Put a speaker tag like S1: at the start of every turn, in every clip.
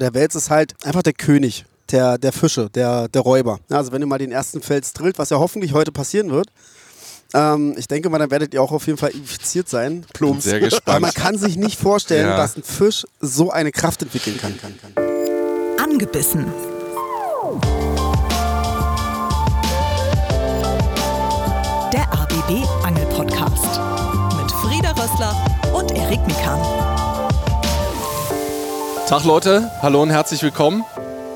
S1: Der Wels ist halt einfach der König der, der Fische, der, der Räuber. Also wenn ihr mal den ersten Fels drillt, was ja hoffentlich heute passieren wird, ähm, ich denke mal, dann werdet ihr auch auf jeden Fall infiziert sein.
S2: Plumps. Sehr gespannt.
S1: Aber man kann sich nicht vorstellen, ja. dass ein Fisch so eine Kraft entwickeln kann. kann, kann.
S3: Angebissen. Der ABB Angel Podcast mit Frieda Rössler und Erik Mikan.
S2: Tag Leute, hallo und herzlich willkommen.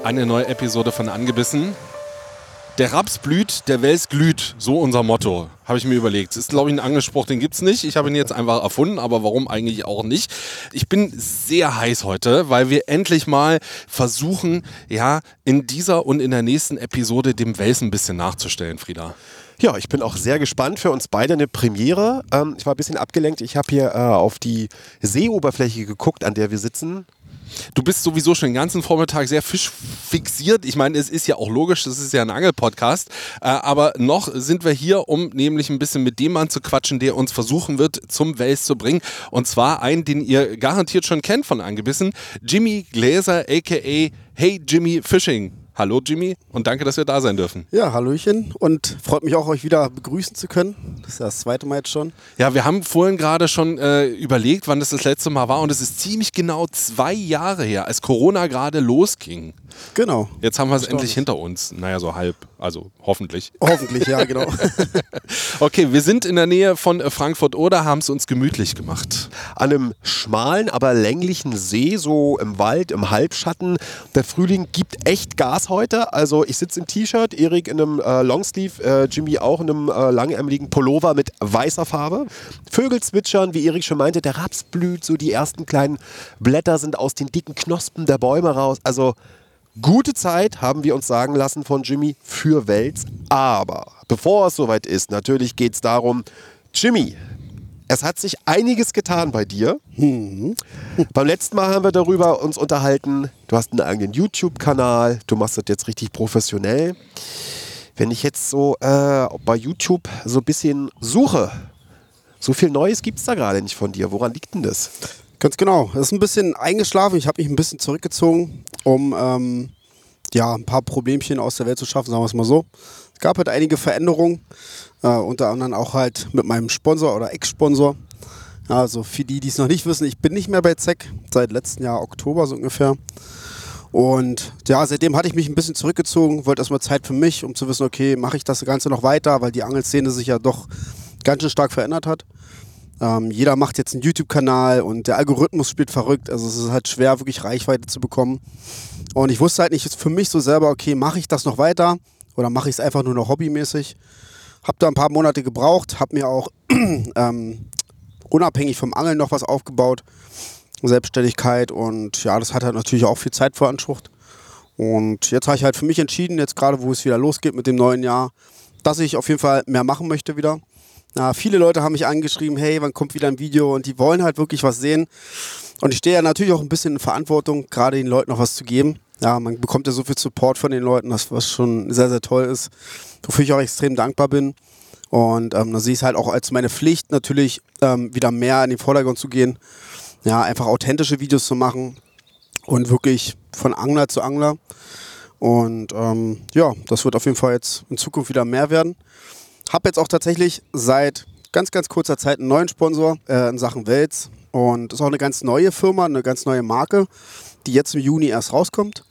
S2: Eine neue Episode von Angebissen. Der Raps blüht, der Wels glüht. So unser Motto, habe ich mir überlegt. Das ist, glaube ich, ein Angelspruch, den gibt es nicht. Ich habe ihn jetzt einfach erfunden, aber warum eigentlich auch nicht? Ich bin sehr heiß heute, weil wir endlich mal versuchen, ja, in dieser und in der nächsten Episode dem Wels ein bisschen nachzustellen, Frieda.
S4: Ja, ich bin auch sehr gespannt. Für uns beide eine Premiere. Ähm, ich war ein bisschen abgelenkt. Ich habe hier äh, auf die Seeoberfläche geguckt, an der wir sitzen.
S2: Du bist sowieso schon den ganzen Vormittag sehr fischfixiert. Ich meine, es ist ja auch logisch, das ist ja ein Angelpodcast. Äh, aber noch sind wir hier, um nämlich ein bisschen mit dem Mann zu quatschen, der uns versuchen wird, zum Wels zu bringen. Und zwar einen, den ihr garantiert schon kennt von Angebissen, Jimmy Gläser, aka Hey Jimmy Fishing. Hallo Jimmy und danke, dass wir da sein dürfen.
S1: Ja, Hallöchen und freut mich auch, euch wieder begrüßen zu können. Das ist das zweite Mal jetzt schon.
S2: Ja, wir haben vorhin gerade schon äh, überlegt, wann das das letzte Mal war und es ist ziemlich genau zwei Jahre her, als Corona gerade losging.
S1: Genau.
S2: Jetzt haben wir es endlich hinter uns. Naja, so halb. Also hoffentlich.
S1: Hoffentlich, ja, genau.
S2: okay, wir sind in der Nähe von Frankfurt oder haben es uns gemütlich gemacht.
S4: An einem schmalen, aber länglichen See, so im Wald, im Halbschatten. Der Frühling gibt echt Gas heute. Also ich sitze im T-Shirt, Erik in einem äh, Longsleeve, äh, Jimmy auch in einem äh, langärmeligen Pullover mit weißer Farbe. Vögel zwitschern, wie Erik schon meinte, der Raps blüht, so die ersten kleinen Blätter sind aus den dicken Knospen der Bäume raus. Also Gute Zeit haben wir uns sagen lassen von Jimmy für Wels. Aber bevor es soweit ist, natürlich geht es darum, Jimmy, es hat sich einiges getan bei dir. Mhm. Beim letzten Mal haben wir darüber uns unterhalten. Du hast einen eigenen YouTube-Kanal. Du machst das jetzt richtig professionell. Wenn ich jetzt so äh, bei YouTube so ein bisschen suche, so viel Neues gibt es da gerade nicht von dir. Woran liegt denn das?
S1: Ganz genau. Es ist ein bisschen eingeschlafen. Ich habe mich ein bisschen zurückgezogen, um ähm, ja, ein paar Problemchen aus der Welt zu schaffen, sagen wir es mal so. Es gab halt einige Veränderungen, äh, unter anderem auch halt mit meinem Sponsor oder Ex-Sponsor. Also für die, die es noch nicht wissen, ich bin nicht mehr bei ZEC, seit letztem Jahr Oktober so ungefähr. Und ja, seitdem hatte ich mich ein bisschen zurückgezogen, wollte erstmal Zeit für mich, um zu wissen, okay, mache ich das Ganze noch weiter, weil die Angelszene sich ja doch ganz schön stark verändert hat. Ähm, jeder macht jetzt einen YouTube-Kanal und der Algorithmus spielt verrückt. Also es ist halt schwer, wirklich Reichweite zu bekommen. Und ich wusste halt nicht für mich so selber, okay, mache ich das noch weiter oder mache ich es einfach nur noch hobbymäßig. Hab da ein paar Monate gebraucht, hab mir auch ähm, unabhängig vom Angeln noch was aufgebaut. Selbstständigkeit und ja, das hat halt natürlich auch viel Zeit veransprucht. Und jetzt habe ich halt für mich entschieden, jetzt gerade wo es wieder losgeht mit dem neuen Jahr, dass ich auf jeden Fall mehr machen möchte wieder. Na, viele Leute haben mich angeschrieben, hey, wann kommt wieder ein Video? Und die wollen halt wirklich was sehen. Und ich stehe ja natürlich auch ein bisschen in Verantwortung, gerade den Leuten noch was zu geben. Ja, man bekommt ja so viel Support von den Leuten, das, was schon sehr, sehr toll ist, wofür ich auch extrem dankbar bin. Und ähm, da sehe ich es halt auch als meine Pflicht, natürlich ähm, wieder mehr in den Vordergrund zu gehen. Ja, einfach authentische Videos zu machen und wirklich von Angler zu Angler. Und ähm, ja, das wird auf jeden Fall jetzt in Zukunft wieder mehr werden. Habe jetzt auch tatsächlich seit ganz, ganz kurzer Zeit einen neuen Sponsor äh, in Sachen Wels. Und das ist auch eine ganz neue Firma, eine ganz neue Marke, die jetzt im Juni erst rauskommt.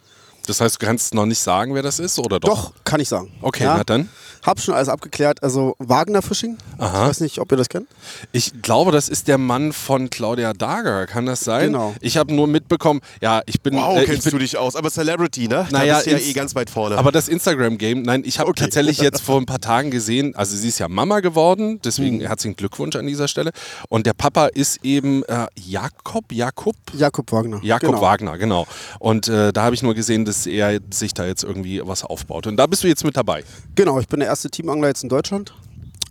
S2: Das heißt, du kannst noch nicht sagen, wer das ist, oder doch?
S1: Doch, kann ich sagen.
S2: Okay, ja. na dann.
S1: Hab schon alles abgeklärt. Also Wagner Fishing. Aha. Ich weiß nicht, ob ihr das kennt.
S2: Ich glaube, das ist der Mann von Claudia Dager. Kann das sein?
S1: Genau.
S2: Ich habe nur mitbekommen, ja, ich bin.
S4: Wow,
S2: äh,
S4: kennst
S2: bin,
S4: du dich aus? Aber Celebrity, ne?
S2: Naja,
S4: da bist ja eh ganz weit vorne.
S2: Aber das Instagram-Game, nein, ich habe okay. tatsächlich jetzt vor ein paar Tagen gesehen, also sie ist ja Mama geworden, deswegen mhm. herzlichen Glückwunsch an dieser Stelle. Und der Papa ist eben äh, Jakob, Jakob?
S1: Jakob Wagner.
S2: Jakob genau. Wagner, genau. Und äh, da habe ich nur gesehen, dass er sich da jetzt irgendwie was aufbaut. Und da bist du jetzt mit dabei.
S1: Genau, ich bin der erste Teamangler jetzt in Deutschland.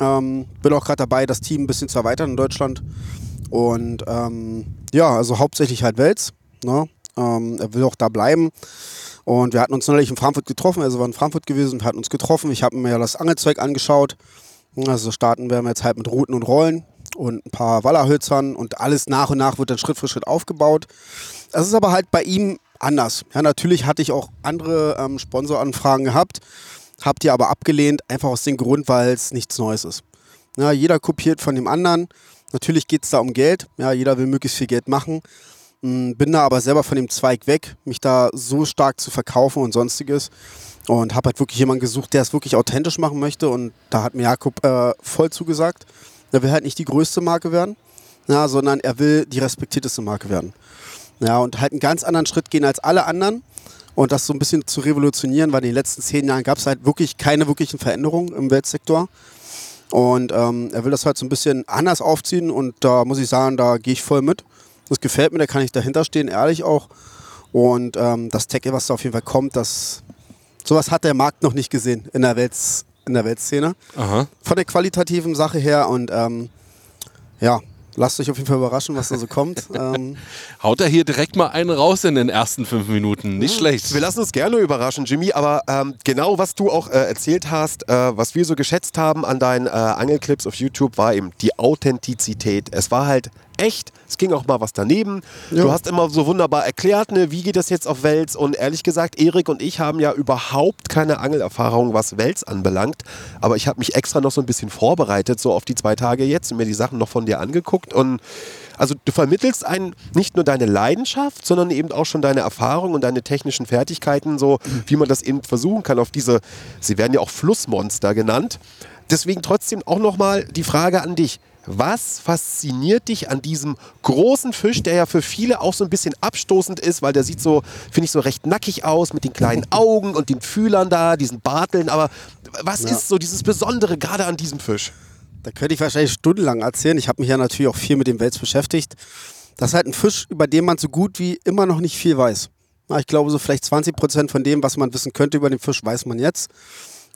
S1: Ähm, bin auch gerade dabei, das Team ein bisschen zu erweitern in Deutschland. Und ähm, ja, also hauptsächlich halt Wels. Ne? Ähm, er will auch da bleiben. Und wir hatten uns neulich in Frankfurt getroffen, also wir waren in Frankfurt gewesen, wir hatten uns getroffen. Ich habe mir ja das Angelzeug angeschaut. Also starten wir jetzt halt mit Routen und Rollen und ein paar Wallerhölzern und alles nach und nach wird dann Schritt für Schritt aufgebaut. Es ist aber halt bei ihm anders. Ja, natürlich hatte ich auch andere ähm, Sponsoranfragen gehabt, habt ihr aber abgelehnt, einfach aus dem Grund, weil es nichts Neues ist. Ja, jeder kopiert von dem anderen. Natürlich geht es da um Geld. Ja, jeder will möglichst viel Geld machen. Mm, Bin da aber selber von dem Zweig weg, mich da so stark zu verkaufen und sonstiges. Und habe halt wirklich jemanden gesucht, der es wirklich authentisch machen möchte. Und da hat mir Jakob äh, voll zugesagt. Er will halt nicht die größte Marke werden, ja, sondern er will die respektierteste Marke werden. Ja, und halt einen ganz anderen Schritt gehen als alle anderen. Und das so ein bisschen zu revolutionieren, weil in den letzten zehn Jahren gab es halt wirklich keine wirklichen Veränderungen im Weltsektor. Und ähm, er will das halt so ein bisschen anders aufziehen und da muss ich sagen, da gehe ich voll mit. Das gefällt mir, da kann ich dahinter stehen, ehrlich auch. Und ähm, das Tech, was da auf jeden Fall kommt, das sowas hat der Markt noch nicht gesehen in der, Welt, in der Weltszene.
S2: Aha.
S1: Von der qualitativen Sache her und ähm, ja, lasst euch auf jeden Fall überraschen, was da so kommt. ähm,
S2: Haut er hier direkt mal einen raus in den ersten fünf Minuten. Nicht schlecht.
S4: Wir lassen uns gerne überraschen, Jimmy, aber ähm, genau was du auch äh, erzählt hast, äh, was wir so geschätzt haben an deinen äh, Angelclips auf YouTube, war eben die Authentizität. Es war halt echt, es ging auch mal was daneben.
S1: Ja.
S4: Du hast immer so wunderbar erklärt, ne, wie geht das jetzt auf Wels und ehrlich gesagt, Erik und ich haben ja überhaupt keine Angelerfahrung, was Wels anbelangt, aber ich habe mich extra noch so ein bisschen vorbereitet, so auf die zwei Tage jetzt und mir die Sachen noch von dir angeguckt und also du vermittelst einen nicht nur deine Leidenschaft, sondern eben auch schon deine Erfahrung und deine technischen Fertigkeiten, so wie man das eben versuchen kann auf diese, sie werden ja auch Flussmonster genannt. Deswegen trotzdem auch nochmal die Frage an dich. Was fasziniert dich an diesem großen Fisch, der ja für viele auch so ein bisschen abstoßend ist, weil der sieht so, finde ich, so recht nackig aus mit den kleinen Augen und den Fühlern da, diesen Barteln. Aber was
S1: Ja.
S4: ist so dieses Besondere gerade an diesem Fisch?
S1: Da könnte ich wahrscheinlich stundenlang erzählen. Ich habe mich ja natürlich auch viel mit dem Wels beschäftigt. Das ist halt ein Fisch, über den man so gut wie immer noch nicht viel weiß. Ich glaube, so vielleicht 20 Prozent von dem, was man wissen könnte über den Fisch, weiß man jetzt.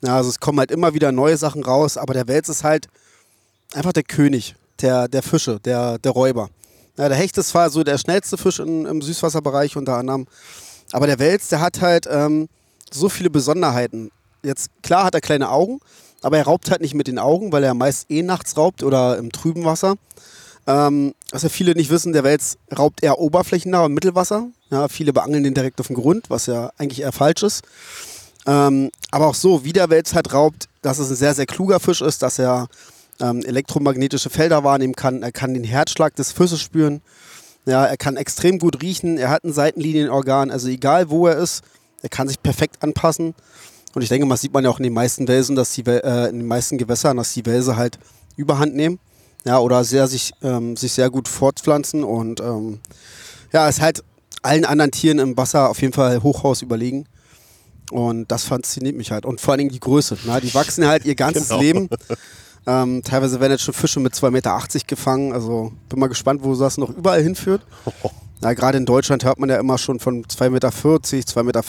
S1: Ja, also es kommen halt immer wieder neue Sachen raus, aber der Wels ist halt einfach der König der, der Fische, der, der Räuber. Ja, der Hecht ist zwar so der schnellste Fisch in, im Süßwasserbereich unter anderem, aber der Wels, der hat halt ähm, so viele Besonderheiten. Jetzt, klar hat er kleine Augen, aber er raubt halt nicht mit den Augen, weil er meist eh nachts raubt oder im trüben Wasser. Ähm, was ja viele nicht wissen, der Wels raubt eher oberflächennah und Mittelwasser. Ja, viele beangeln den direkt auf dem Grund, was ja eigentlich eher falsch ist. Ähm, aber auch so, wie der Wels halt raubt, dass es ein sehr, sehr kluger Fisch ist, dass er ähm, elektromagnetische Felder wahrnehmen kann. Er kann den Herzschlag des Fisches spüren. Ja, er kann extrem gut riechen. Er hat ein Seitenlinienorgan. Also egal wo er ist, er kann sich perfekt anpassen. Und ich denke, mal sieht man ja auch in den meisten Welsen, dass die, äh, in den meisten Gewässern, dass die Wälse halt Überhand nehmen. Ja, oder sehr sich, ähm, sich sehr gut fortpflanzen. Und ähm, ja, ist halt allen anderen Tieren im Wasser auf jeden Fall Hochhaus überlegen. Und das fasziniert mich halt. Und vor allen Dingen die Größe. Na, die wachsen halt ihr ganzes
S4: Genau.
S1: Leben. Ähm, teilweise werden jetzt schon Fische mit 2,80 Meter gefangen. Also bin mal gespannt, wo das noch überall hinführt. Ja, gerade in Deutschland hört man ja immer schon von 2,40 Meter, 2,50 Meter.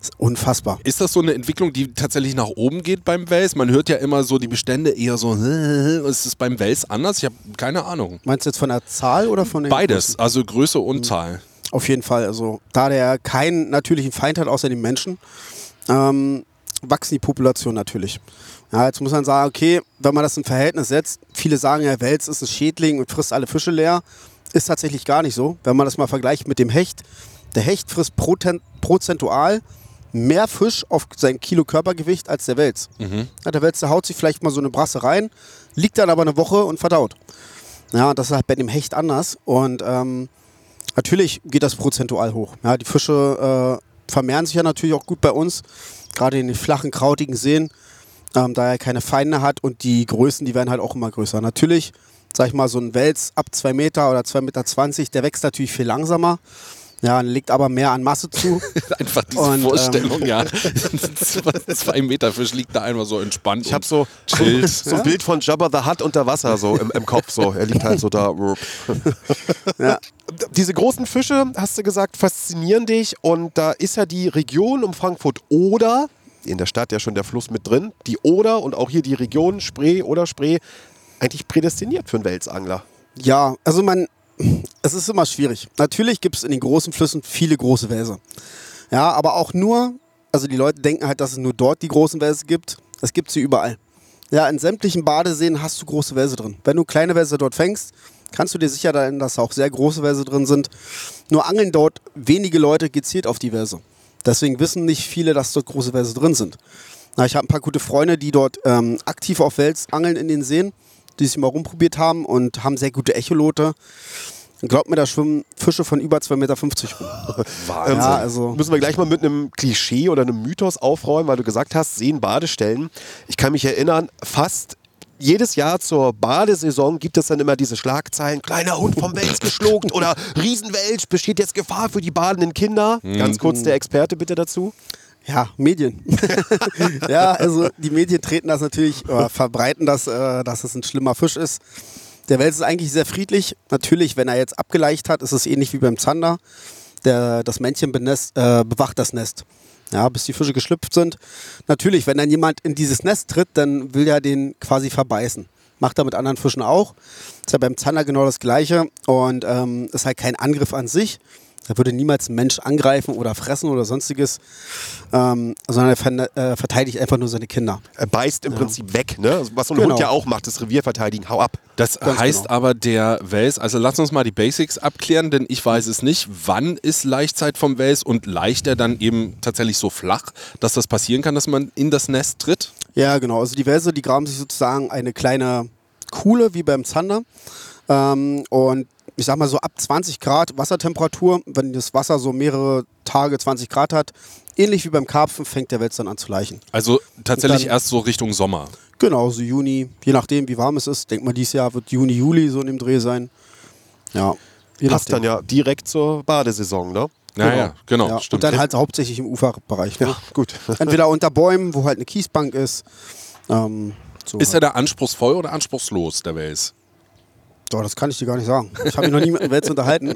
S1: Ist unfassbar.
S2: Ist das so eine Entwicklung, die tatsächlich nach oben geht beim Wels? Man hört ja immer so die Bestände eher so. Ist es beim Wels anders? Ich habe keine Ahnung.
S1: Meinst du jetzt von der Zahl oder von den
S2: Beides,
S1: Größen?
S2: also Größe und Zahl.
S1: Auf jeden Fall. Also, da der keinen natürlichen Feind hat, außer den Menschen, ähm, wachsen die Population natürlich. Ja, jetzt muss man sagen, okay, wenn man das in Verhältnis setzt, viele sagen ja, Wels ist ein Schädling und frisst alle Fische leer. Ist tatsächlich gar nicht so. Wenn man das mal vergleicht mit dem Hecht, der Hecht frisst prozentual mehr Fisch auf sein Kilo Körpergewicht als der Wels. Ja, der Wels, der haut sich vielleicht mal so eine Brasse rein, liegt dann aber eine Woche und verdaut. Ja, das ist halt bei dem Hecht anders. Und ähm, natürlich geht das prozentual hoch. Ja, die Fische äh, vermehren sich ja natürlich auch gut bei uns, gerade in den flachen, krautigen Seen, ähm, da er keine Feinde hat und die Größen, die werden halt auch immer größer. Natürlich, sag ich mal, so ein Wels ab 2 Meter oder 2,20 Meter, der wächst natürlich viel langsamer. Ja, legt aber mehr an Masse zu.
S2: Einfach diese
S1: Und, ähm,
S2: Vorstellung, ja. Zwei Meter Fisch liegt da einfach so entspannt.
S4: Ich habe so,
S2: chillt.
S4: so ein Bild von Jabba the Hutt unter Wasser so im, im Kopf. So. Er liegt halt so da.
S1: ja.
S4: Diese großen Fische, hast du gesagt, faszinieren dich. Und da ist ja die Region um Frankfurt Oder, in der Stadt ja schon der Fluss mit drin, die Oder und auch hier die Region Spree oder Spree, eigentlich prädestiniert für einen Welsangler.
S1: Ja, also man, es ist immer schwierig. Natürlich gibt es in den großen Flüssen viele große Wälse. Ja, aber auch nur, also die Leute denken halt, dass es nur dort die großen Wälse gibt. Es gibt sie überall. Ja, in sämtlichen Badeseen hast du große Wälse drin. Wenn du kleine Wälse dort fängst, kannst du dir sicher sein, dass auch sehr große Wälse drin sind. Nur angeln dort wenige Leute gezielt auf die Wälse. Deswegen wissen nicht viele, dass dort große Wälse drin sind. Na, ich habe ein paar gute Freunde, die dort ähm, aktiv auf Wels angeln in den Seen, die sich mal rumprobiert haben und haben sehr gute Echolote. Glaubt mir, da schwimmen Fische von über 2,50 Meter rum.
S4: Wahnsinn.
S1: Ja, also-
S4: Müssen wir gleich mal mit einem Klischee oder einem Mythos aufräumen, weil du gesagt hast, Seen, Badestellen. Ich kann mich erinnern, fast jedes Jahr zur Badesaison gibt es dann immer diese Schlagzeilen, kleiner Hund vom Wels geschluckt oder Riesenwelsch, besteht jetzt Gefahr für die badenden Kinder. Ganz kurz der Experte bitte dazu.
S1: Ja, Medien. ja, also die Medien treten das natürlich, oder verbreiten das, äh, dass es ein schlimmer Fisch ist. Der Wels ist eigentlich sehr friedlich. Natürlich, wenn er jetzt abgeleicht hat, ist es ähnlich wie beim Zander. Der, das Männchen benest, äh, bewacht das Nest. Ja, bis die Fische geschlüpft sind. Natürlich, wenn dann jemand in dieses Nest tritt, dann will er den quasi verbeißen. Macht er mit anderen Fischen auch. Ist ja beim Zander genau das Gleiche. Und ähm, ist halt kein Angriff an sich. Da würde niemals ein Mensch angreifen oder fressen oder sonstiges, ähm, sondern er äh, verteidigt einfach nur seine Kinder.
S4: Er beißt im Prinzip weg, ne? was so ein
S1: Genau.
S4: Hund ja auch macht, das Revier verteidigen, hau ab.
S2: Das
S1: Ganz
S2: heißt
S1: genau.
S2: aber, der Wels, also lass uns mal die Basics abklären, denn ich weiß es nicht. Wann ist Laichzeit vom Wels und leicht er dann eben tatsächlich so flach, dass das passieren kann, dass man in das Nest tritt?
S1: Ja, genau. Also die Wälse, die graben sich sozusagen eine kleine Kuhle wie beim Zander. Ähm, und ich sag mal so ab 20 Grad Wassertemperatur, wenn das Wasser so mehrere Tage 20 Grad hat, ähnlich wie beim Karpfen, fängt der Wels dann an zu leichen.
S2: Also tatsächlich
S1: Dann-
S2: erst so Richtung Sommer.
S1: Genau, so Juni, je nachdem wie warm es ist. Denk mal, dieses Jahr wird Juni, Juli so in dem Dreh sein. Ja.
S4: Passt dann ja direkt zur Badesaison, ne?
S2: Naja, genau,
S1: Ja,
S2: stimmt.
S1: und dann halt hauptsächlich im Uferbereich. Ne?
S4: Gut.
S1: Entweder unter Bäumen, wo halt eine Kiesbank ist. Ähm, so
S2: ist
S1: halt.
S2: er da anspruchsvoll oder anspruchslos, der Wels?
S1: Doch, das kann ich dir gar nicht sagen. Ich habe mich noch nie mit einem Wels unterhalten.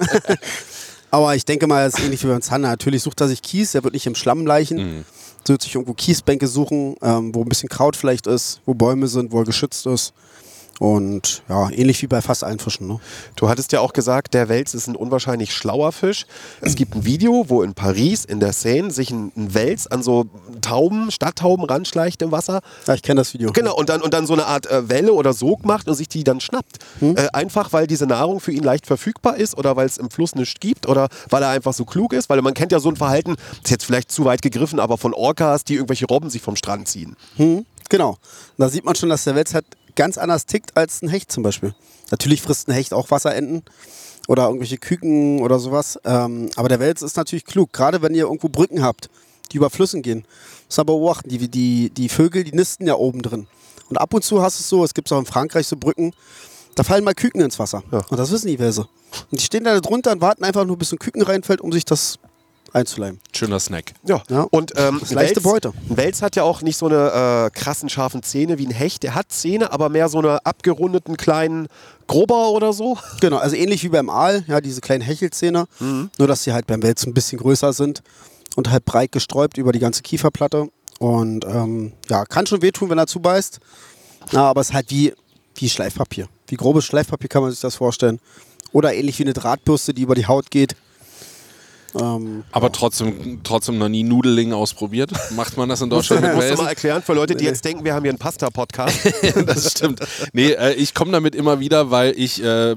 S1: Aber ich denke mal, es ist ähnlich wie beim Zander. Natürlich sucht er sich Kies, er wird nicht im Schlamm leichen. Er wird sich irgendwo Kiesbänke suchen, ähm, wo ein bisschen Kraut vielleicht ist, wo Bäume sind, wo er geschützt ist. Und ja, ähnlich wie bei fast allen Fischen. Ne?
S4: Du hattest ja auch gesagt, der Wels ist ein unwahrscheinlich schlauer Fisch. Es gibt ein Video, wo in Paris, in der Seine, sich ein, ein Wels an so Tauben, Stadttauben ranschleicht im Wasser.
S1: Ja, ich kenne das Video.
S4: Genau, und dann, und dann so eine Art äh, Welle oder Sog macht und sich die dann schnappt. Äh, einfach, weil diese Nahrung für ihn leicht verfügbar ist oder weil es im Fluss nichts gibt oder weil er einfach so klug ist. Weil man kennt ja so ein Verhalten, ist jetzt vielleicht zu weit gegriffen, aber von Orcas, die irgendwelche Robben sich vom Strand ziehen.
S1: Hm, genau. Und da sieht man schon, dass der Wels halt ganz anders tickt als ein Hecht zum Beispiel. Natürlich frisst ein Hecht auch Wasserenten oder irgendwelche Küken oder sowas. Ähm, aber der Wels ist natürlich klug. Gerade wenn ihr irgendwo Brücken habt, die über Flüssen gehen. Muss man beobachten. Die, die, die Vögel, die nisten ja oben drin. Und ab und zu hast du es so, es gibt auch in Frankreich so Brücken, da fallen mal Küken ins Wasser.
S4: Ja.
S1: Und das wissen die Wälse. Und die stehen da drunter und warten einfach nur, bis ein Küken reinfällt, um sich das einzuleimen.
S2: Schöner Snack.
S4: Ja,
S1: Ja.
S4: und ähm,
S1: leichte
S4: ein
S1: Beute.
S4: Ein Wels hat ja auch nicht so eine äh, krassen, scharfen Zähne wie ein Hecht. Der hat Zähne, aber mehr so eine abgerundeten kleinen Grober oder so.
S1: Genau, also ähnlich wie beim Aal, ja, diese kleinen Hechelzähne, nur dass sie halt beim Wels ein bisschen größer sind und halt breit gesträubt über die ganze Kieferplatte. Und ähm, ja, kann schon wehtun, wenn er zubeißt. Ja, aber es ist halt wie, wie Schleifpapier. Wie grobes Schleifpapier kann man sich das vorstellen. Oder ähnlich wie eine Drahtbürste, die über die Haut geht. Ähm,
S2: Aber trotzdem, trotzdem noch nie Nudeling ausprobiert. Macht man das in Deutschland mit
S4: du
S2: Welsen?
S4: mal erklären für Leute, die jetzt denken, wir haben hier einen Pasta-Podcast.
S2: das stimmt. Nee, äh, ich komme damit immer wieder, weil ich äh,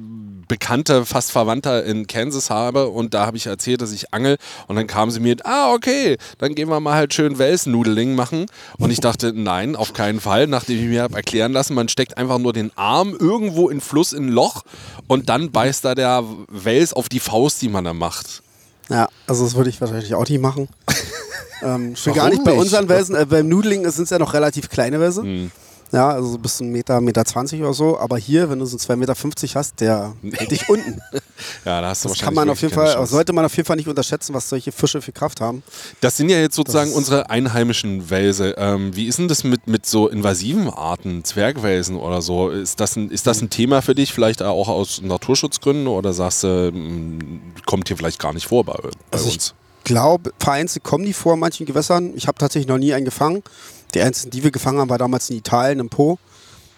S2: Bekannte, fast Verwandter in Kansas habe und da habe ich erzählt, dass ich angel und dann kamen sie mir, ah, okay, dann gehen wir mal halt schön Welsnudeling machen und ich dachte, nein, auf keinen Fall, nachdem ich mir habe erklären lassen, man steckt einfach nur den Arm irgendwo in Fluss in ein Loch und dann beißt da der Wels auf die Faust, die man da macht.
S1: Ja, also das würde ich wahrscheinlich auch nicht machen. ähm, schon gar
S4: Warum
S1: nicht bei
S4: nicht?
S1: unseren Welsen. Äh, beim Nudeling sind es ja noch relativ kleine Wälse.
S2: Hm.
S1: Ja, also so bis ein Meter, Meter 20 oder so. Aber hier, wenn du so 2,50 Meter hast, der hält dich unten.
S2: Ja, da hast du
S1: Das
S2: wahrscheinlich
S1: kann man auf jeden Fall, sollte man auf jeden Fall nicht unterschätzen, was solche Fische für Kraft haben.
S2: Das sind ja jetzt sozusagen
S1: Das-
S2: unsere einheimischen Wälse. Ähm, wie ist denn das mit, mit so invasiven Arten, Zwergwelsen oder so? Ist das, ein, ist das ein Thema für dich, vielleicht auch aus Naturschutzgründen oder sagst du, mm, kommt hier vielleicht gar nicht vor bei, bei
S1: Also
S2: uns?
S1: Ich glaube, vereinzelt kommen die vor in manchen Gewässern. Ich habe tatsächlich noch nie einen gefangen. Die einzigen, die wir gefangen haben, war damals in Italien, im Po.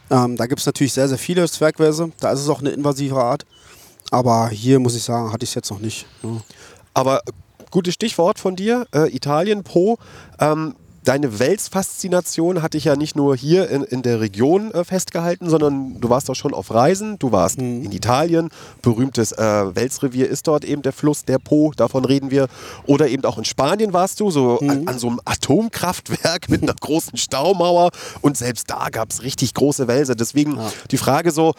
S1: Ähm, da gibt es natürlich sehr, sehr viele Zwergwälse. Da ist es auch eine invasive Art. Aber hier muss ich sagen, hatte ich es jetzt noch nicht. ne.
S4: Aber gutes Stichwort von dir, äh, Italien, Po. Ähm, deine Welsfaszination hatte ich ja nicht nur hier in, in der Region äh, festgehalten, sondern du warst auch schon auf Reisen. Du warst
S1: Mhm.
S4: in Italien. Berühmtes äh, Welsrevier ist dort eben der Fluss, der Po, davon reden wir. Oder eben auch in Spanien warst du, so
S1: Mhm.
S4: an, an so einem Atomkraftwerk mit einer großen Staumauer. Und selbst da gab es richtig große Wälse. Deswegen die Frage so,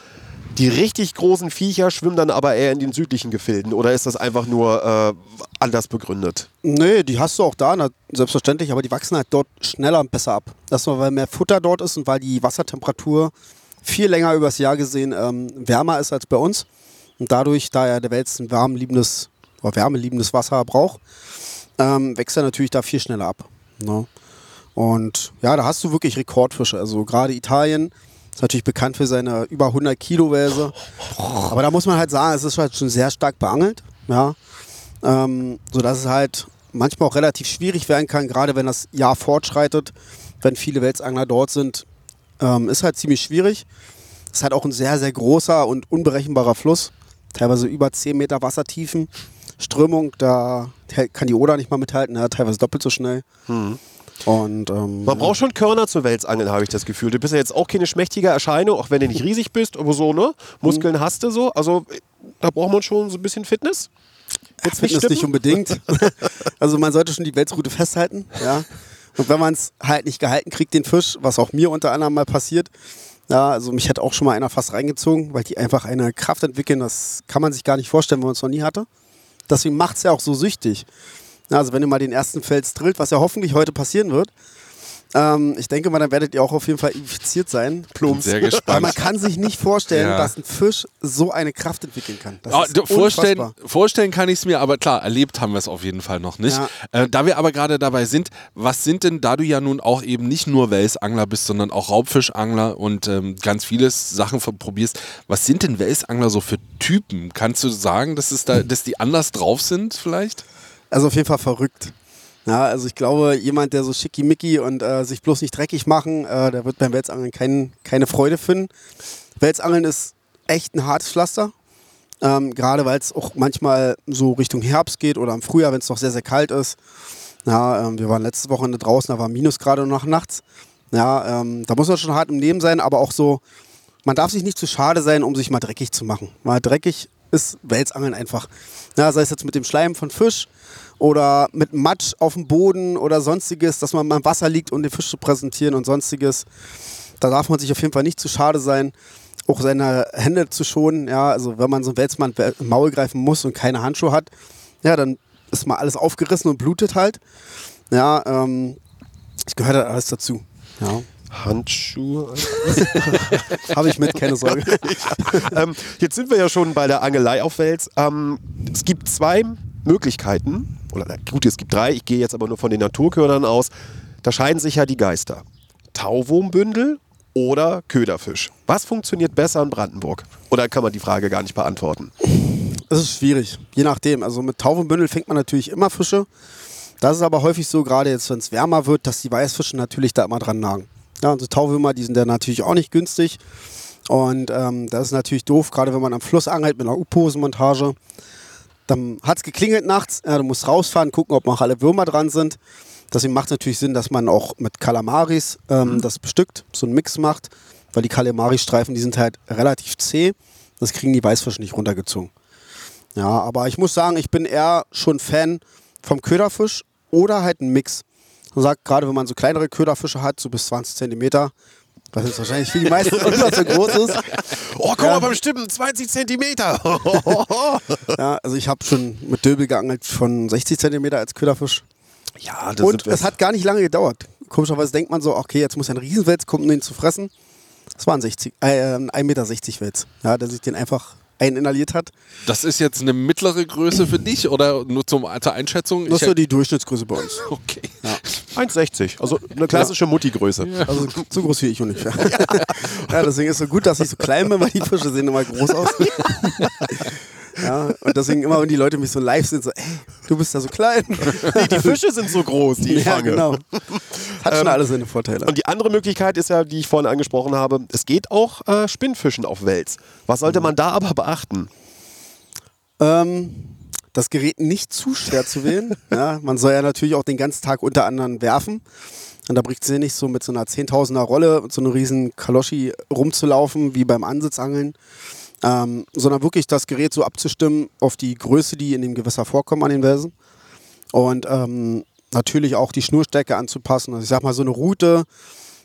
S4: die richtig großen Viecher schwimmen dann aber eher in den südlichen Gefilden oder ist das einfach nur äh, anders begründet?
S1: Nee, die hast du auch da, na, selbstverständlich, aber die wachsen halt dort schneller und besser ab. Das nur, weil mehr Futter dort ist und weil die Wassertemperatur viel länger übers Jahr gesehen ähm, wärmer ist als bei uns. Und dadurch, da ja der Wels ein warmliebendes oder wärmeliebendes Wasser braucht, ähm, wächst er natürlich da viel schneller ab. Ne? Und ja, da hast du wirklich Rekordfische. Also gerade Italien ist natürlich bekannt für seine über 100 Kilo Wälse. Aber da muss man halt sagen, es ist halt schon sehr stark beangelt. Ja? Ähm, sodass es halt manchmal auch relativ schwierig werden kann, gerade wenn das Jahr fortschreitet, wenn viele Welsangler dort sind, ähm, ist halt ziemlich schwierig. Ist halt auch ein sehr, sehr großer und unberechenbarer Fluss. Teilweise über 10 Meter Wassertiefen. Strömung, da kann die Oder nicht mal mithalten, ja, teilweise doppelt so schnell. Und ähm,
S4: Man braucht schon Körner zu Welsangeln, habe ich das Gefühl. Du bist ja jetzt auch keine schmächtige Erscheinung, auch wenn du nicht riesig bist, aber so, ne? Muskeln hast du so. Also da braucht man schon so ein bisschen Fitness. Wird's
S1: Fitness nicht unbedingt. also man sollte schon die Welsroute festhalten, ja. Und wenn man es halt nicht gehalten kriegt, den Fisch, was auch mir unter anderem mal passiert, ja, also mich hat auch schon mal einer fast reingezogen, weil die einfach eine Kraft entwickeln, das kann man sich gar nicht vorstellen, wenn man es noch nie hatte. Deswegen macht es ja auch so süchtig. Ja, also wenn ihr mal den ersten Fels drillt, was ja hoffentlich heute passieren wird, ähm, ich denke mal, dann werdet ihr auch auf jeden Fall infiziert sein.
S2: Bin sehr
S1: Weil
S2: gespannt.
S1: man kann sich nicht vorstellen,
S2: Ja.
S1: dass ein Fisch so eine Kraft entwickeln kann.
S2: D- vorstellen, vorstellen kann ich es mir, aber klar, erlebt haben wir es auf jeden Fall noch nicht. Äh, da wir aber gerade dabei sind, was sind denn, da du ja nun auch eben nicht nur Welsangler bist, sondern auch Raubfischangler und ähm, ganz vieles Sachen probierst, was sind denn Welsangler so für Typen? Kannst du sagen, dass, es da, dass die anders drauf sind vielleicht?
S1: Also auf jeden Fall verrückt. Ja, also ich glaube, jemand, der so schickimicki und äh, sich bloß nicht dreckig machen, äh, der wird beim Welsangeln kein, keine Freude finden. Welsangeln ist echt ein hartes Pflaster. Ähm, Gerade weil es auch manchmal so Richtung Herbst geht oder im Frühjahr, wenn es noch sehr, sehr kalt ist. Ja, ähm, wir waren letzte Woche draußen, da war Minusgrade noch nachts. Ja, ähm, da muss man schon hart im Leben sein, aber auch so, man darf sich nicht zu schade sein, um sich mal dreckig zu machen. Mal dreckig ist Welsangeln einfach. Ja, sei es jetzt mit dem Schleim von Fisch oder mit Matsch auf dem Boden oder sonstiges, dass man mal im Wasser liegt, um den Fisch zu präsentieren und sonstiges. Da darf man sich auf jeden Fall nicht zu schade sein, auch seine Hände zu schonen. Ja, also wenn man so einen Welsmann im Maul greifen muss und keine Handschuhe hat, ja, dann ist mal alles aufgerissen und blutet halt. Ja, ähm, das gehört halt alles dazu. Ja.
S4: Handschuhe.
S1: Habe ich mit, keine Sorge.
S4: ähm, jetzt sind wir ja schon bei der Angelei auf Wels. Ähm, es gibt zwei Möglichkeiten. Oder na, gut, es gibt drei. Ich gehe jetzt aber nur von den Naturkörnern aus. Da scheiden sich ja die Geister. Tauwurmbündel oder Köderfisch. Was funktioniert besser in Brandenburg? Oder kann man die Frage gar nicht beantworten?
S1: Das ist schwierig, je nachdem. Also mit Taufenbündel fängt man natürlich immer Fische. Das ist aber häufig so, gerade jetzt, wenn es wärmer wird, dass die Weißfische natürlich da immer dran nagen. Ja, und so Taufwürmer, die sind ja natürlich auch nicht günstig. Und ähm, das ist natürlich doof, gerade wenn man am Fluss angelt mit einer U-Posenmontage. Dann hat es geklingelt nachts, ja, du musst rausfahren, gucken, ob noch alle Würmer dran sind. Deswegen macht es natürlich Sinn, dass man auch mit Kalamaris ähm, das bestückt, so einen Mix macht, weil die Kalamari-Streifen, die sind halt relativ zäh. Das kriegen die Weißfische nicht runtergezogen. Ja, aber ich muss sagen, ich bin eher schon Fan vom Köderfisch oder halt ein Mix. Man sagt, gerade wenn man so kleinere Köderfische hat, so bis 20 Zentimeter, was jetzt wahrscheinlich für die meisten nicht so groß ist.
S4: Oh, guck
S1: Ja.
S4: mal beim Stimmen, 20 Zentimeter.
S1: Ja, also ich habe schon mit Döbel geangelt von 60 Zentimeter als Köderfisch.
S4: ja, das
S1: Und es hat gar nicht lange gedauert. Komischerweise denkt man so, okay, jetzt muss ein Riesenwels kommen, um den zu fressen. Das war ein, 60, äh, ein 1,60 Meter Wels, ja, der sich den einfach eininhaliert hat.
S2: Das ist jetzt eine mittlere Größe für dich oder nur zum, zur Einschätzung?
S1: Das ist so die Durchschnittsgröße bei uns.
S2: okay.
S4: 1,60. Also eine klassische Mutti-Größe.
S1: Also so groß wie ich ungefähr. Ja. deswegen ist es so gut, dass ich so klein bin, weil die Fische sehen immer groß aus. Ja, und deswegen immer, wenn die Leute mich so live sind, so, ey, du bist ja so klein.
S4: Nee, die Fische sind so groß, die ich
S1: ja,
S4: fange.
S1: genau. Hat schon alle seine Vorteile.
S4: Und die andere Möglichkeit ist ja, die ich vorhin angesprochen habe, es geht auch äh, Spinnfischen auf Wels. Was sollte man da aber beachten?
S1: Ähm, das Gerät nicht zu schwer zu wählen. Ja, man soll ja natürlich auch den ganzen Tag unter anderem werfen. Und da bringt es nicht so mit so einer 10.000er Rolle und so einer riesen Kaloschi rumzulaufen wie beim Ansitzangeln, ähm, sondern wirklich das Gerät so abzustimmen auf die Größe, die in dem Gewässer vorkommen an den Welsen. Und ähm, natürlich auch die Schnurstärke anzupassen. Also ich sag mal so eine Route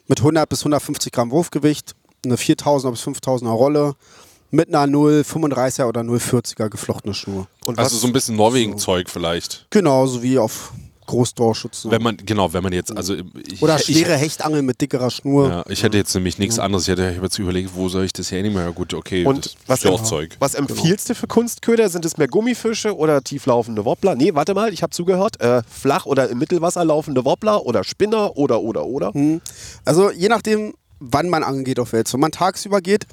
S1: mit 100 bis 150 Gramm Wurfgewicht, eine 4000er bis 5000er Rolle mit einer 0,35er oder 0,40er geflochtene Schnur.
S4: Und
S2: Also
S4: was-
S2: so ein bisschen Norwegen-Zeug vielleicht.
S1: Genauso wie auf Großdorschützen.
S2: Wenn man, genau, wenn man jetzt, also ich,
S1: Oder
S2: ich,
S1: schwere Hechtangeln mit dickerer Schnur.
S2: Ja, ich hätte jetzt nämlich nichts anderes. Ich hätte ich hab jetzt überlegt, wo soll ich das hernehmen? Ja gut, okay,
S4: Und
S2: das
S4: was,
S2: ja auch Zeug.
S4: was empfiehlst du für Kunstköder? Sind es mehr Gummifische oder tieflaufende Wobbler? Nee, warte mal, ich habe zugehört. Äh, flach oder im Mittelwasser laufende Wobbler oder Spinner oder, oder, oder.
S1: Also je nachdem, wann man angeln geht auf Wels. Wenn man tagsüber geht,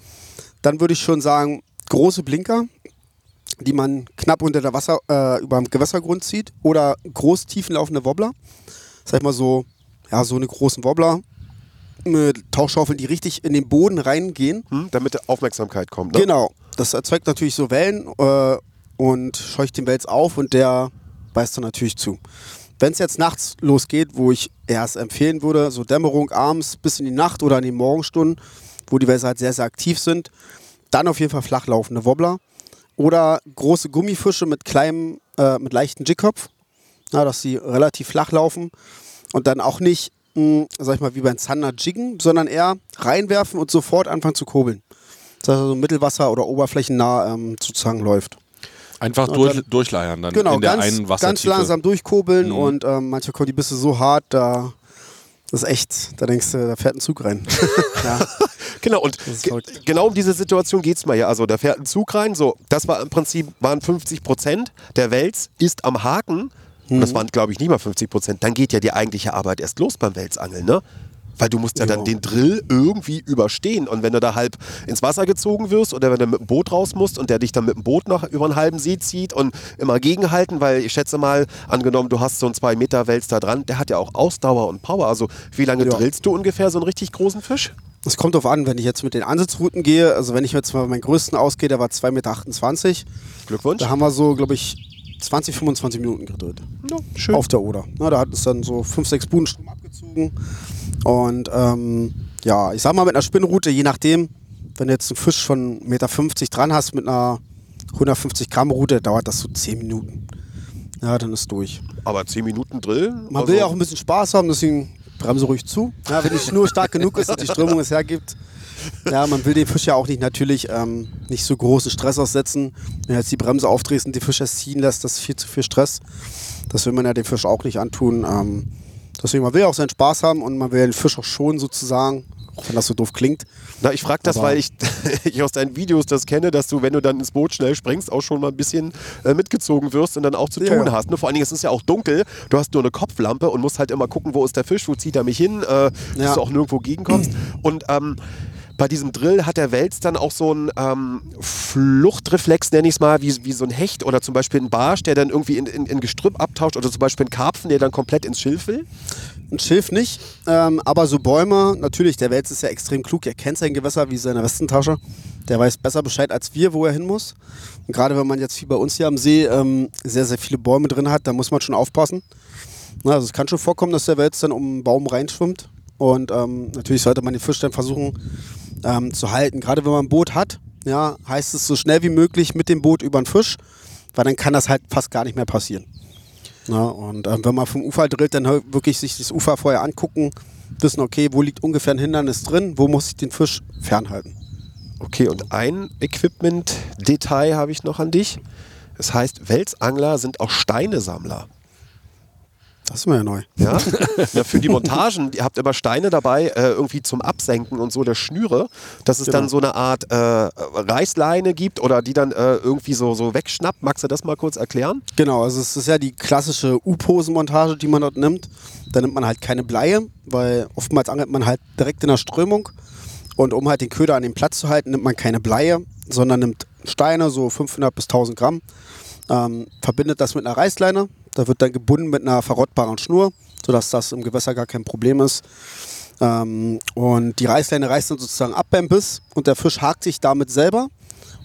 S1: dann würde ich schon sagen, große Blinker, die man knapp unter der Wasser, äh, über dem Gewässergrund zieht. Oder groß tiefenlaufende Wobbler. Sag ich mal so, ja, so eine großen Wobbler Tauchschaufeln, die richtig in den Boden reingehen.
S4: Hm, damit Aufmerksamkeit kommt. Ne?
S1: Genau. Das erzeugt natürlich so Wellen äh, und scheucht den Wels auf und der beißt dann natürlich zu. Wenn es jetzt nachts losgeht, wo ich erst empfehlen würde, so Dämmerung abends bis in die Nacht oder in den Morgenstunden, wo die Wälse halt sehr, sehr aktiv sind, dann auf jeden Fall flachlaufende Wobbler oder große Gummifische mit kleinem, äh, mit leichten Jigkopf, ja, dass sie relativ flach laufen und dann auch nicht, mh, sag ich mal, wie beim Zander jiggen, sondern eher reinwerfen und sofort anfangen zu kurbeln. Dass er so mittelwasser- oder oberflächennah ähm, sozusagen läuft.
S2: Einfach durch,
S1: dann-
S2: durchleiern dann
S1: Genau,
S2: in der
S1: ganz,
S2: einen
S1: ganz
S2: Wassertiefe.
S1: langsam durchkurbeln
S2: Mhm.
S1: und ähm, manche kommen die Bisse so hart, da das ist echt, da denkst du, da fährt ein Zug rein. ja.
S4: Genau, und genau um diese Situation geht es mal hier. Also da fährt ein Zug rein, so, das war im Prinzip, waren 50 Prozent, der Wels ist am Haken,
S1: Mhm.
S4: das waren glaube ich nicht mal 50 Prozent, dann geht ja die eigentliche Arbeit erst los beim Welsangeln, ne? Weil du musst ja dann den Drill irgendwie überstehen. Und wenn du da halb ins Wasser gezogen wirst oder wenn du mit dem Boot raus musst und der dich dann mit dem Boot noch über einen halben See zieht und immer gegenhalten, weil ich schätze mal, angenommen, du hast so einen 2 Meter Wels da dran, der hat ja auch Ausdauer und Power. Also wie lange
S1: Ja.
S4: drillst du ungefähr so einen richtig großen Fisch?
S1: Es kommt darauf an, wenn ich jetzt mit den Ansitzrouten gehe, also wenn ich jetzt mal meinen größten ausgehe, der war 2,28 Meter.
S4: Glückwunsch.
S1: Da haben wir so, glaube ich, 20, 25 Minuten gedreht.
S4: Ja, schön.
S1: Auf der Oder. Na, da hat es dann so 5, 6 Budenstunden abgezogen. Und ähm, ja, ich sag mal mit einer Spinnroute, je nachdem, wenn du jetzt einen Fisch von 1,50 Meter dran hast mit einer 150 Gramm Route, dauert das so 10 Minuten. Ja, dann ist durch.
S4: Aber 10 Minuten Drill?
S1: Man
S4: also,
S1: will ja auch ein bisschen Spaß haben, deswegen bremse ruhig zu. Ja, wenn die Schnur stark genug ist und die Strömung es hergibt. Ja, man will den Fisch ja auch nicht natürlich ähm, nicht so großen Stress aussetzen. Wenn du jetzt die Bremse aufdrehst und die Fische ziehen lässt, das ist viel zu viel Stress. Das will man ja dem Fisch auch nicht antun. Ähm, deswegen, man will ja auch seinen Spaß haben und man will den Fisch auch schon sozusagen, auch wenn das so doof klingt.
S4: Na, ich frage das,
S1: Aber-
S4: weil ich, ich aus deinen Videos das kenne, dass du, wenn du dann ins Boot schnell springst, auch schon mal ein bisschen äh, mitgezogen wirst und dann auch zu
S1: Ja,
S4: tun hast. Ne? Vor allen Dingen, es ist ja auch dunkel. Du hast nur eine Kopflampe und musst halt immer gucken, wo ist der Fisch, wo zieht er mich hin, äh, dass
S1: Ja.
S4: du auch nirgendwo gegenkommst. Und ähm, bei diesem Drill hat der Wels dann auch so einen ähm, Fluchtreflex, nenne ich es mal, wie, wie so ein Hecht oder zum Beispiel ein Barsch, der dann irgendwie in, in, in Gestrüpp abtauscht oder zum Beispiel ein Karpfen, der dann komplett ins Schilf will.
S1: Ein Schilf nicht, ähm, aber so Bäume, natürlich, der Wels ist ja extrem klug, er kennt sein Gewässer wie seine Westentasche. Der weiß besser Bescheid als wir, wo er hin muss. Und gerade wenn man jetzt wie bei uns hier am See ähm, sehr, sehr viele Bäume drin hat, da muss man schon aufpassen. Na, also es kann schon vorkommen, dass der Wels dann um einen Baum reinschwimmt. Und ähm, natürlich sollte man den Fisch dann versuchen ähm, zu halten. Gerade wenn man ein Boot hat, ja, heißt es so schnell wie möglich mit dem Boot über den Fisch, weil dann kann das halt fast gar nicht mehr passieren. Na, und ähm, wenn man vom Ufer drillt, dann wirklich sich das Ufer vorher angucken, wissen, okay, wo liegt ungefähr ein Hindernis drin, wo muss ich den Fisch fernhalten.
S4: Okay, und ein Equipment-Detail habe ich noch an dich. Das heißt, Welsangler sind auch Steinesammler.
S1: Das ist mir ja neu.
S4: Ja? ja, für die Montagen, ihr habt immer Steine dabei, äh, irgendwie zum Absenken und so der Schnüre, dass es
S1: Genau.
S4: dann so eine Art äh, Reißleine gibt oder die dann äh, irgendwie so, so wegschnappt. Magst du das mal kurz erklären?
S1: Genau, also es ist ja die klassische U-Posenmontage, die man dort nimmt. Da nimmt man halt keine Bleie, weil oftmals angelt man halt direkt in der Strömung. Und um halt den Köder an den Platz zu halten, nimmt man keine Bleie, sondern nimmt Steine, so 500 bis 1000 Gramm, ähm, verbindet das mit einer Reißleine. Da wird dann gebunden mit einer verrottbaren Schnur, sodass das im Gewässer gar kein Problem ist. Ähm, und die Reißleine reißt dann sozusagen ab beim Biss und der Fisch hakt sich damit selber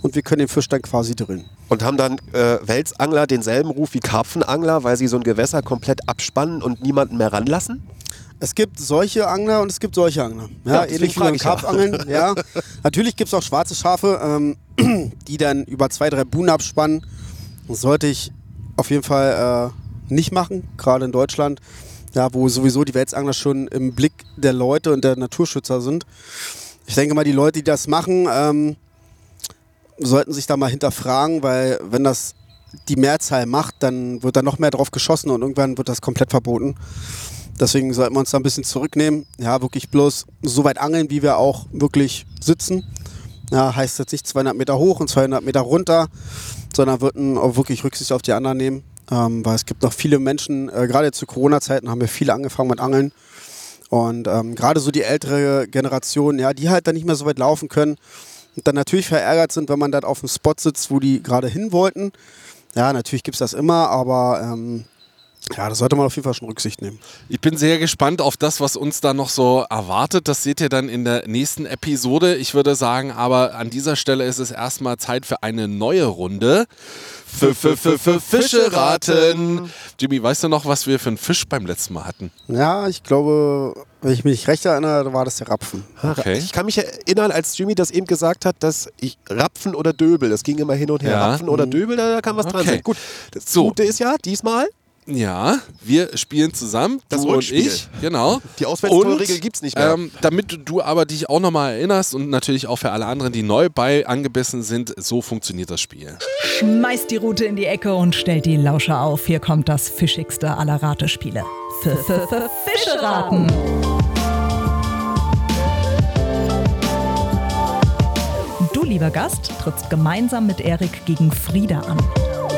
S1: und wir können den Fisch dann quasi drillen.
S4: Und haben dann äh, Welsangler denselben Ruf wie Karpfenangler, weil sie so ein Gewässer komplett abspannen und niemanden mehr ranlassen?
S1: Es gibt solche Angler und es gibt solche Angler. Ja,
S4: Ja,
S1: ähnlich wie beim. Karpfangeln. Ja. Natürlich gibt es auch schwarze Schafe, ähm, die dann über zwei, drei Buhnen abspannen. Sollte ich auf jeden Fall äh, nicht machen, gerade in Deutschland, ja, wo sowieso die Welsangler schon im Blick der Leute und der Naturschützer sind. Ich denke mal, die Leute, die das machen, ähm, sollten sich da mal hinterfragen, weil wenn das die Mehrzahl macht, dann wird da noch mehr drauf geschossen und irgendwann wird das komplett verboten. Deswegen sollten wir uns da ein bisschen zurücknehmen. Ja, wirklich bloß so weit angeln, wie wir auch wirklich sitzen. Ja, heißt jetzt nicht 200 Meter hoch und 200 Meter runter, sondern würden auch wirklich Rücksicht auf die anderen nehmen. Ähm, weil es gibt noch viele Menschen, äh, gerade zu Corona-Zeiten haben wir viele angefangen mit Angeln. Und ähm, gerade so die ältere Generation, ja, die halt dann nicht mehr so weit laufen können und dann natürlich verärgert sind, wenn man dann auf dem Spot sitzt, wo die gerade hin wollten. Ja, natürlich gibt es das immer, aber ähm, ja, da sollte man auf jeden Fall schon Rücksicht nehmen.
S2: Ich bin sehr gespannt auf das, was uns da noch so erwartet. Das seht ihr dann in der nächsten Episode. Ich würde sagen, aber an dieser Stelle ist es erstmal Zeit für eine neue Runde. F -f -f Fische raten. Jimmy, weißt du noch, was wir für einen Fisch beim letzten Mal hatten?
S1: Ja, ich glaube, wenn ich mich recht erinnere, war das der Rapfen.
S2: Okay.
S4: Ich kann mich erinnern, als Jimmy das eben gesagt hat, dass ich Rapfen oder Döbel, das ging immer hin und her.
S2: Ja.
S4: Rapfen oder Döbel, da kann was dran
S2: Okay.
S4: sein. Gut, das
S2: So.
S4: Gute ist ja, diesmal,
S2: Ja, wir spielen zusammen,
S4: Das
S2: du und ich. Genau.
S4: Die Auswärtstorregel
S2: Und,
S4: gibt's nicht mehr.
S2: Ähm, damit du aber dich auch nochmal erinnerst und natürlich auch für alle anderen, die neu bei angebissen sind, so funktioniert das Spiel.
S3: Schmeißt die Rute in die Ecke und stellt die Lauscher auf. Hier kommt das fischigste aller Ratespiele. F -f -f Fische raten. Du, lieber Gast, trittst gemeinsam mit Erik gegen Frieda an.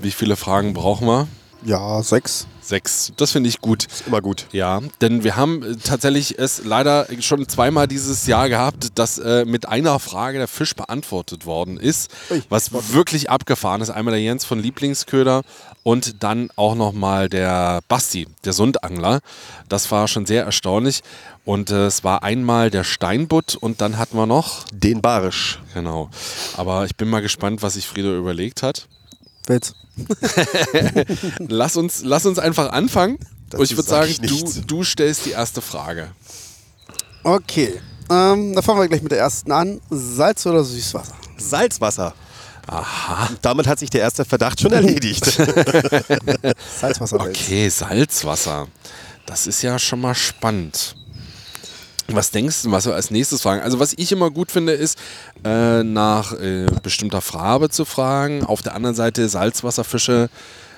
S2: Wie viele Fragen brauchen wir?
S1: Ja, sechs.
S2: Sechs. Das finde ich gut.
S4: ist immer gut.
S2: Ja, denn wir haben äh, tatsächlich es leider schon zweimal dieses Jahr gehabt, dass äh, mit einer Frage der Fisch beantwortet worden ist,
S1: Ui,
S2: was wirklich abgefahren ist. Einmal der Jens von Lieblingsköder und dann auch nochmal der Basti, der Sundangler. Das war schon sehr erstaunlich. Und äh, es war einmal der Steinbutt und dann hatten wir noch,
S4: Den Barisch.
S2: genau. Aber ich bin mal gespannt, was sich Frieda überlegt hat.
S1: Wels.
S2: Lass uns, lass uns einfach anfangen.
S4: Dazu
S2: Und ich würde
S4: sag
S2: sagen,
S4: ich
S2: du, du stellst die erste Frage.
S1: Okay, ähm, dann fangen wir gleich mit der ersten an. Salz oder Süßwasser?
S4: Salzwasser. Aha. Damit hat sich der erste Verdacht schon erledigt.
S1: Salzwasser.
S2: Okay, Salzwasser. Das ist ja schon mal spannend. Was denkst du, was wir als nächstes fragen? Also was ich immer gut finde, ist äh, nach äh, bestimmter Farbe zu fragen. Auf der anderen Seite, Salzwasserfische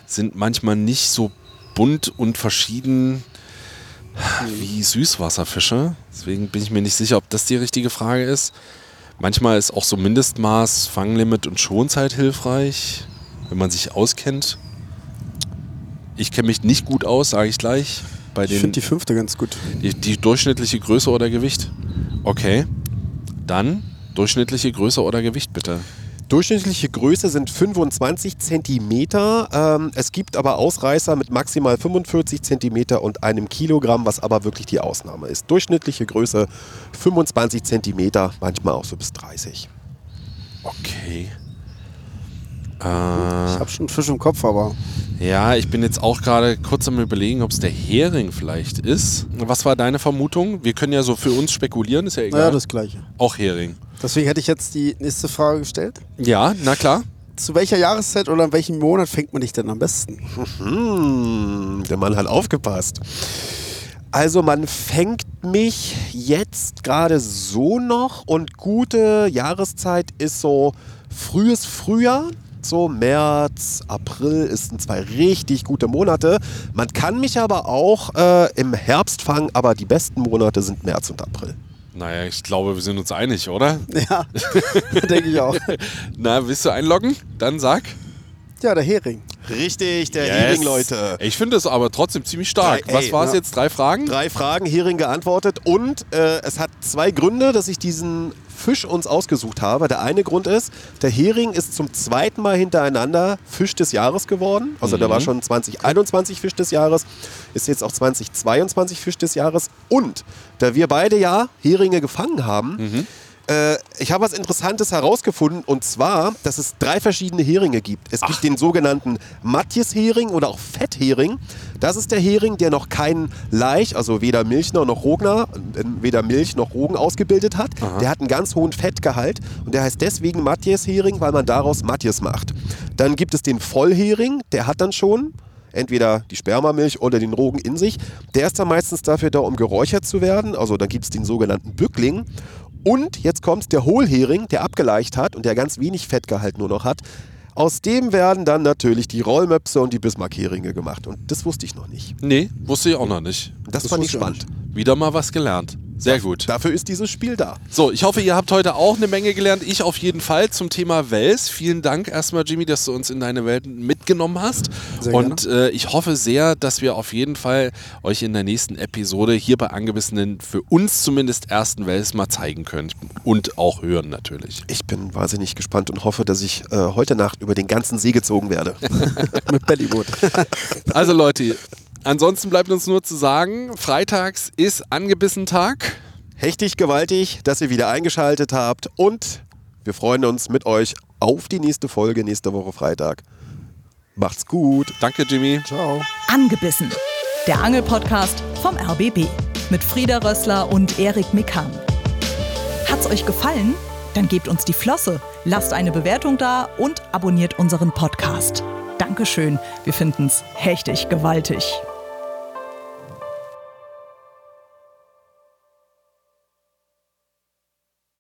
S2: sind manchmal nicht so bunt und verschieden wie Süßwasserfische. Deswegen bin ich mir nicht sicher, ob das die richtige Frage ist. Manchmal ist auch so Mindestmaß, Fanglimit und Schonzeit hilfreich, wenn man sich auskennt. Ich kenne mich nicht gut aus, sage ich gleich. Bei
S1: Ich finde die fünfte ganz gut.
S2: die, die durchschnittliche Größe oder Gewicht? Okay. Dann durchschnittliche Größe oder Gewicht bitte.
S4: Durchschnittliche Größe sind 25 Zentimeter. Ähm, es gibt aber Ausreißer mit maximal 45 Zentimeter und einem Kilogramm, was aber wirklich die Ausnahme ist. Durchschnittliche Größe 25 Zentimeter, manchmal auch so bis 30.
S2: Okay.
S1: Ich habe schon einen Fisch im Kopf, aber
S2: Ja, ich bin jetzt auch gerade kurz am überlegen, ob es der Hering vielleicht ist. Was war deine Vermutung? Wir können ja so für uns spekulieren, ist ja egal.
S1: naja, das gleiche.
S2: auch Hering.
S1: Deswegen hätte ich jetzt die nächste Frage gestellt.
S2: Ja, na klar.
S1: Zu welcher Jahreszeit oder in welchem Monat fängt man dich denn am besten?
S4: Hm, der Mann hat aufgepasst. Also man fängt mich jetzt gerade so noch und gute Jahreszeit ist so frühes Frühjahr. So März, April ist sind zwei richtig gute Monate. Man kann mich aber auch äh, im Herbst fangen, aber die besten Monate sind März und April.
S2: Naja, ich glaube, wir sind uns einig, oder?
S1: Ja, denke ich auch.
S2: Na, willst du einloggen? Dann sag.
S1: Ja, der Hering.
S4: Richtig, der
S2: Yes.
S4: Hering, Leute.
S2: Ich finde es aber trotzdem ziemlich stark.
S4: Drei-
S2: Was war es
S4: ja.
S2: jetzt? Drei Fragen?
S4: Drei Fragen, Hering geantwortet und äh, es hat zwei Gründe, dass ich diesen Fisch uns ausgesucht habe. Der eine Grund ist, der Hering ist zum zweiten Mal hintereinander Fisch des Jahres geworden. Also der war schon 2021 Fisch des Jahres, ist jetzt auch 2022 Fisch des Jahres. Und da wir beide ja Heringe gefangen haben, äh, ich habe was Interessantes herausgefunden und zwar, dass es drei verschiedene Heringe gibt. Es gibt den sogenannten Matthias-Hering oder auch Fetthering. Das ist der Hering, der noch keinen Laich, also weder Milchner noch Rogner, äh, weder Milch noch Rogen ausgebildet hat. Der hat einen ganz hohen Fettgehalt und der heißt deswegen Matthias-Hering, weil man daraus Matthias macht. Dann gibt es den Vollhering, der hat dann schon entweder die Spermamilch oder den Rogen in sich. Der ist dann meistens dafür da, um geräuchert zu werden. Also dann gibt es den sogenannten Bückling. Und jetzt kommt der Hohlhering, der abgeleicht hat und der ganz wenig Fettgehalt nur noch hat. Aus dem werden dann natürlich die Rollmöpse und die Bismarck-Heringe gemacht. Und das wusste ich noch nicht.
S2: Nee, wusste ich auch noch nicht.
S4: Das,
S1: Das
S4: fand ich
S1: wusste ich
S4: spannend.
S2: Wieder mal was gelernt. Sehr gut.
S4: Dafür ist dieses Spiel da.
S2: So, ich hoffe, ihr habt heute auch eine Menge gelernt. Ich auf jeden Fall zum Thema Wels. Vielen Dank erstmal, Jimmy, dass du uns in deine Welt mitgenommen hast.
S1: Sehr
S2: Und äh, ich hoffe sehr, dass wir auf jeden Fall euch in der nächsten Episode hier bei Angebissenen für uns zumindest ersten Wels mal zeigen könnt. Und auch hören natürlich.
S4: Ich bin wahnsinnig gespannt und hoffe, dass ich äh, heute Nacht über den ganzen See gezogen werde.
S1: Mit Bellywood.
S2: Also Leute, ansonsten bleibt uns nur zu sagen, freitags ist angebissen Tag.
S4: Hechtig gewaltig, dass ihr wieder eingeschaltet habt und wir freuen uns mit euch auf die nächste Folge nächste Woche Freitag. Macht's gut.
S2: Danke, Jimmy.
S1: Ciao.
S3: Angebissen. Der Angelpodcast vom RBB. Mit Frieda Rössler und Erik Mikan. Hat's euch gefallen? Dann gebt uns die Flosse, lasst eine Bewertung da und abonniert unseren Podcast. Dankeschön. Wir finden's hechtig gewaltig.